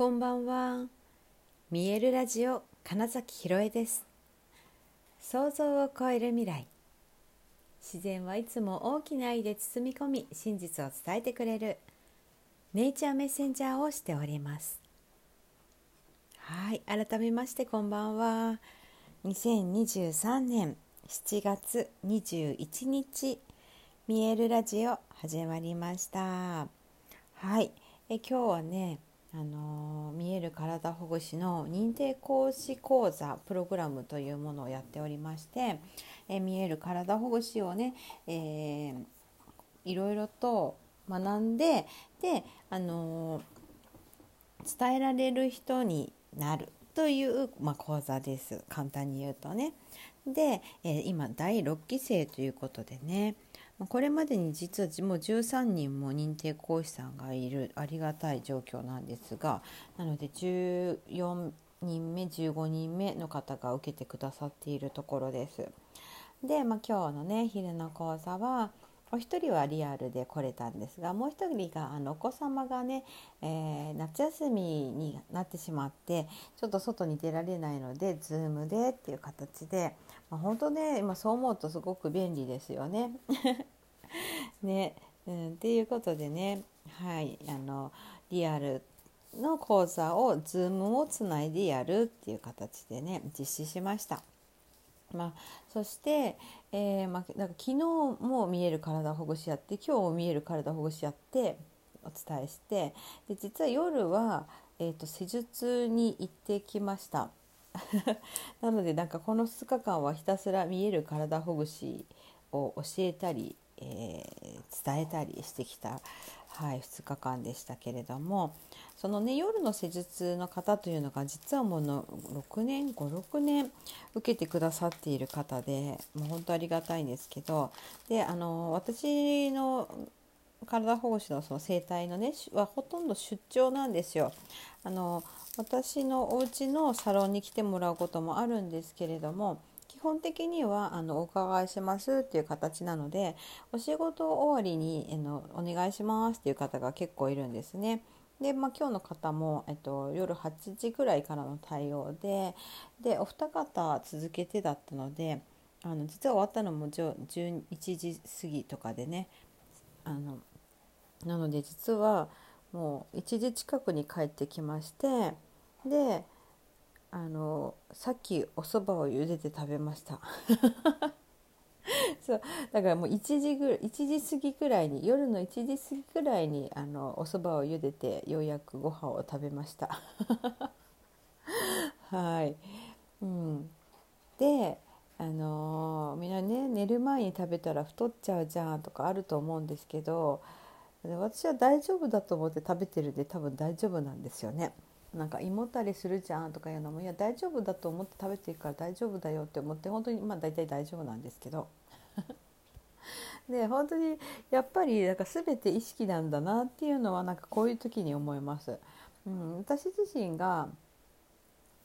こんばんは。見えるラジオ金崎ひろえです。想像を超える未来。自然はいつも大きな愛で包み込み、真実を伝えてくれるネイチャーメッセンジャーをしております。はい、改めましてこんばんは。2023年7月21日、見えるラジオ始まりました。はい、え今日はね、あの見える体ほぐしの認定講師講座プログラムというものをやっておりまして、え見える体ほぐしをね、えーいろいろと学んでで、あの伝えられる人になるという、まあ、講座です簡単に言うとね。で、え今第6期生ということでねこれまでに実はもう13人も認定講師さんがいるありがたい状況なんですがなので14人目15人目の方が受けてくださっているところです。で、まあ、今日のね昼の講座はお一人はリアルで来れたんですがもう一人があのお子様がね、えー夏休みになってしまってちょっと外に出られないので Zoom でっていう形で、まあ、本当ね今そう思うとすごく便利ですよね。ね、うん、っていうことでねはいあのリアルの講座を Zoom をつないでやるっていう形でね実施しました。まあ、そして、えーまあ、なんか昨日も見える体ほぐしやって今日も見える体ほぐしやってお伝えしてで実は夜は、えー、と施術に行ってきました。なのでなんかこの2日間はひたすら見える体ほぐしを教えたり、えー伝えたりしてきた、はい、2日間でしたけれどもそのね夜の施術の方というのが実はもうの6年56年受けてくださっている方でもう本当ありがたいんですけどであの私の体保護士のその生態のねはほとんど出張なんですよ。あの私のお家のサロンに来てもらうこともあるんですけれども基本的にはあのお伺いしますっていう形なのでお仕事終わりにあのお願いしますっていう方が結構いるんですね。で、まあ、今日の方も、えっと、夜8時ぐらいからの対応ででお二方続けてだったのであの実は終わったのも11時過ぎとかでねあのなので実はもう1時近くに帰ってきましてであのさっきお蕎麦を茹でて食べました。そうだからもう1時ぐ1時過ぎぐらいに夜の1時過ぎぐらいにあのお蕎麦を茹でてようやくご飯を食べました。はい、うん、であのーみんなね寝る前に食べたら太っちゃうじゃんとかあると思うんですけど私は大丈夫だと思って食べてるんで多分大丈夫なんですよね。なんか胃もたれするじゃんとかいうのもいや大丈夫だと思って食べてるから大丈夫だよって思って本当にまあ大体大丈夫なんですけど で本当にやっぱりなんか全て意識なんだなっていうのはなんかこういう時に思います。うん、私自身が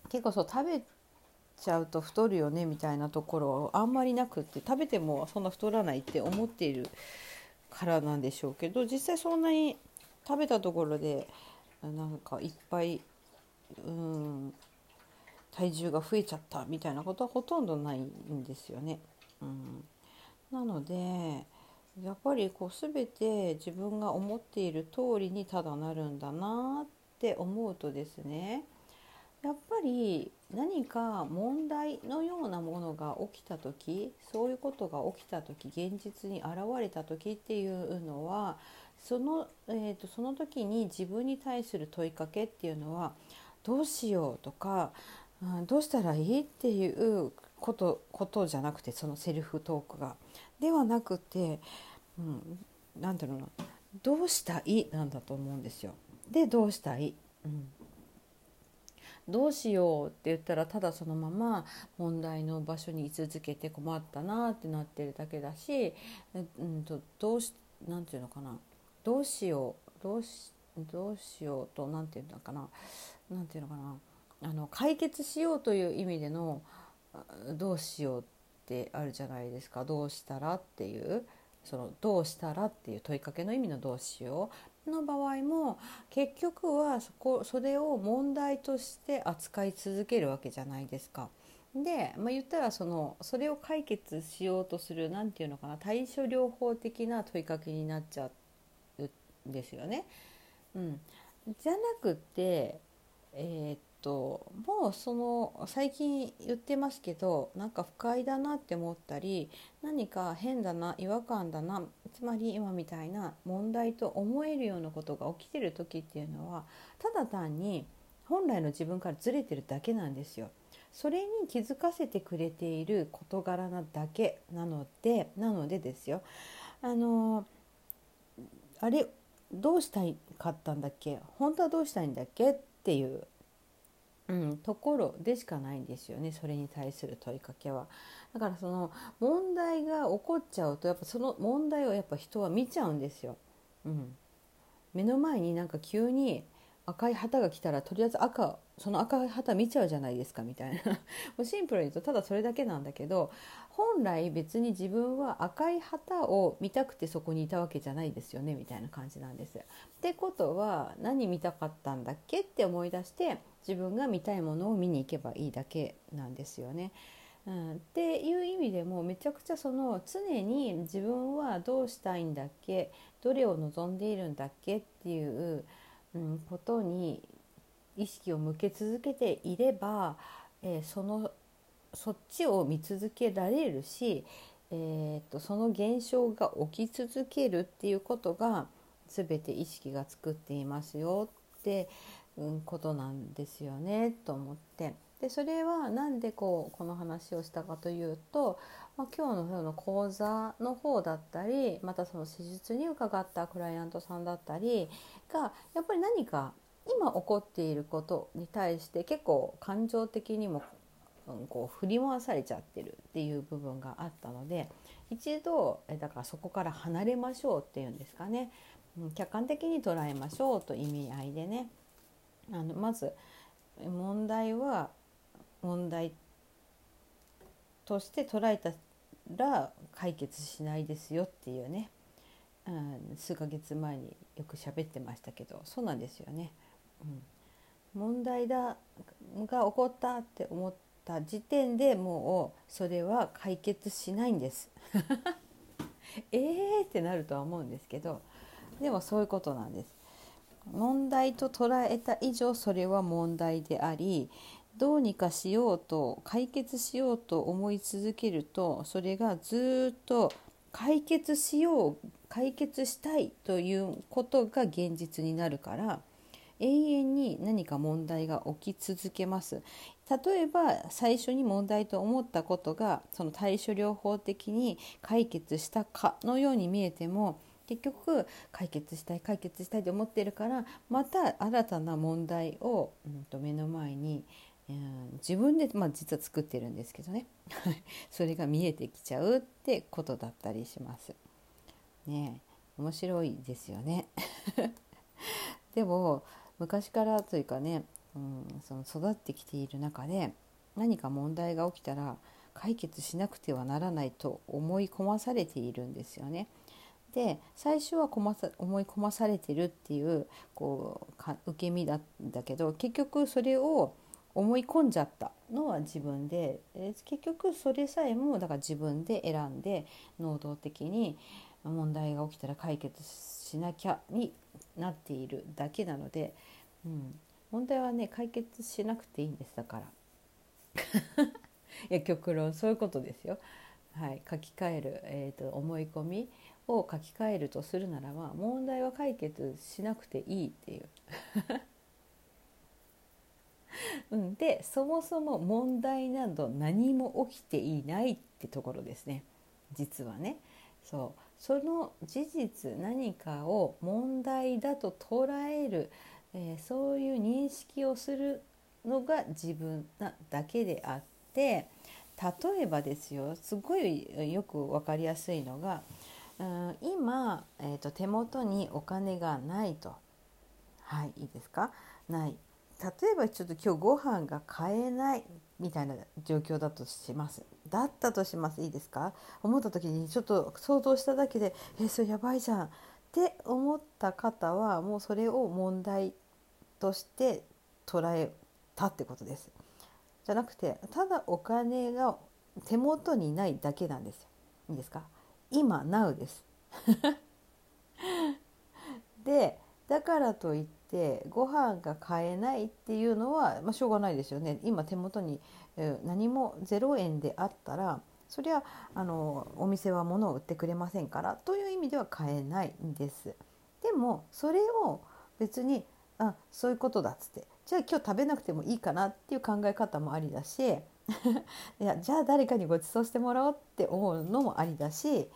結構そう食べちゃうと太るよねみたいなところあんまりなくって食べてもそんな太らないって思っているからなんでしょうけど実際そんなに食べたところでなんかいっぱいうん体重が増えちゃったみたいなことはほとんどないんですよね。うん、なのでやっぱりこう全て自分が思っている通りにただなるんだなって思うとですねやっぱり何か問題のようなものが起きた時そういうことが起きた時現実に現れた時っていうのはその,、えー、とその時に自分に対する問いかけっていうのはどうしようとか、うん、どうしたらいいっていうことことじゃなくてそのセルフトークが。ではなくて、うん、なんていうなどうしたい？なんだと思うんですよ。でどうしたい、うん。どうしようって言ったらただそのまま問題の場所に居続けて困ったなってなってるだけだし、うん、とどうしなんていうのかな？どうしよう？どうしどうしようとなんていうのかな？なんていうのかな。あの解決しようという意味でのどうしようってあるじゃないですか。どうしたらっていう。そのどうしたらっていう問いかけの意味のどうしようの場合も結局はそこそれを問題として扱い続けるわけじゃないですか。で、まあ、言ったらそのそれを解決しようとする何て言うのかな。対処療法的な問いかけになっちゃうんですよね。うん、じゃなくてえー、っともうその最近言ってますけどなんか不快だなって思ったり何か変だな違和感だなつまり今みたいな問題と思えるようなことが起きてる時っていうのはただ単に本来の自分からずれてるだけなんですよ。それに気づかせてくれている事柄なだけなのでなのでですよ。あのあれどうしたいかったんだっけ？本当はどうしたいんだっけ？っていう、うん、ところでしかないんですよねそれに対する問いかけは。だからその問題が起こっちゃうとやっぱその問題をやっぱ人は見ちゃうんですよ。うん、目の前になんか急に赤い旗が来たらとりあえず赤その赤い旗見ちゃうじゃないですかみたいな もうシンプルに言うとただそれだけなんだけど本来別に自分は赤い旗を見たくてそこにいたわけじゃないですよねみたいな感じなんです。ってことは何見たかったんだっけって思い出して自分が見たいものを見に行けばいいだけなんですよね。うん、っていう意味でもめちゃくちゃその常に自分はどうしたいんだっけどれを望んでいるんだっけっていううん、ことに意識を向け続けていれば、えー、そのそっちを見続けられるし、えーと、その現象が起き続けるっていうことが全て意識が作っていますよって、うん、ことなんですよねと思って。でそれは何でこうこの話をしたかというと、まあ、今日のその講座の方だったりまたその施術に伺ったクライアントさんだったりがやっぱり何か今起こっていることに対して結構感情的にも、こう振り回されちゃってるっていう部分があったので一度だからそこから離れましょうっていうんですかね、客観的に捉えましょうと意味合いでね。あのまず問題は問題として捉えたら解決しないですよっていうね、うん、数ヶ月前によく喋ってましたけどそうなんですよね。うん、問題だが起こったって思った時点でもうそれは解決しないんです。えーってなるとは思うんですけどでもそういうことなんです。問題と捉えた以上それは問題でありどうにかしようと解決しようと思い続けるとそれがずっと解決しよう解決したいということが現実になるから永遠に何か問題が起き続けます。例えば最初に問題と思ったことがその対処療法的に解決したかのように見えても結局解決したい解決したいと思ってるからまた新たな問題を、うん、と目の前に自分で、まあ、実は作ってるんですけどね それが見えてきちゃうってことだったりします。ね面白いですよね でも昔からというかね、うん、その育ってきている中で何か問題が起きたら解決しなくてはならないと思い込まされているんですよね。で最初はこまさ思い込まされてるっていうこうか受け身だだけど結局それを思い込んじゃったのは自分で、え結局それさえもだから自分で選んで能動的に問題が起きたら解決しなきゃになっているだけなので、うん、問題はね解決しなくていいんですだから。いや極論。そういうことですよ。はい、書き換える、えーと、と思い込みを書き換えるとするならば問題は解決しなくていいっていう。うん、でそもそも問題など何も起きていないってところですね。実はね。そう。その事実何かを問題だと捉える、えー、そういう認識をするのが自分なだけであって例えばですよ。すごいよく分かりやすいのが、うん、今、えーと手元にお金がないと。はいいいですか？ない。例えばちょっと今日ご飯が買えないみたいな状況だとしますだったとしますいいですか？思った時にちょっと想像しただけでえそれやばいじゃんって思った方はもうそれを問題として捉えたってことです。じゃなくてただお金が手元にないだけなんですよ。いいですか？今 Now です。でだからといってご飯が買えないっていうのは、まあ、しょうがないですよね。今手元に、何も0円であったらそりゃあのお店は物を売ってくれませんからという意味では買えないんです。でもそれを別にあそういうことだっつってじゃあ今日食べなくてもいいかなっていう考え方もありだし いやじゃあ誰かにご馳走してもらおうって思うのもありだし、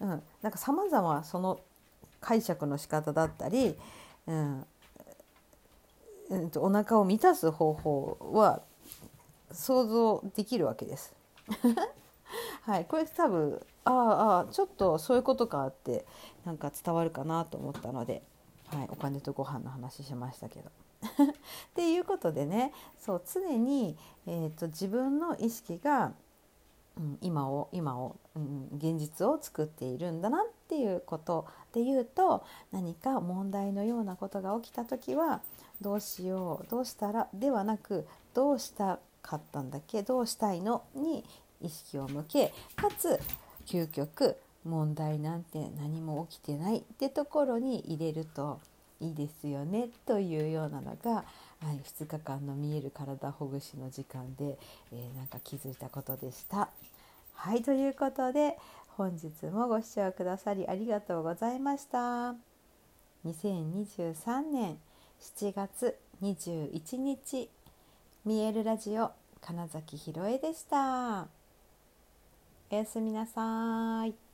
うん、なんか様々その解釈の仕方だったり、うんうん、お腹を満たす方法は想像できるわけです。はい、これ多分ああちょっとそういうことかってなんか伝わるかなと思ったので、はい、お金とご飯の話しましたけど。っていうことでねそう常に、えーと、自分の意識が、うん、今を今を、うん、現実を作っているんだなっっていうことで言うと何か問題のようなことが起きた時はどうしようどうしたらではなくどうしたかったんだっけどうしたいのに意識を向けかつ究極問題なんて何も起きてないってところに入れるといいですよねというようなのが、はい、2日間の見える体ほぐしの時間で、えー、なんか気づいたことでした。はいということで本日もご視聴くださりありがとうございました。2023年7月21日見えるラジオ金崎ひろえでした。おやすみなさい。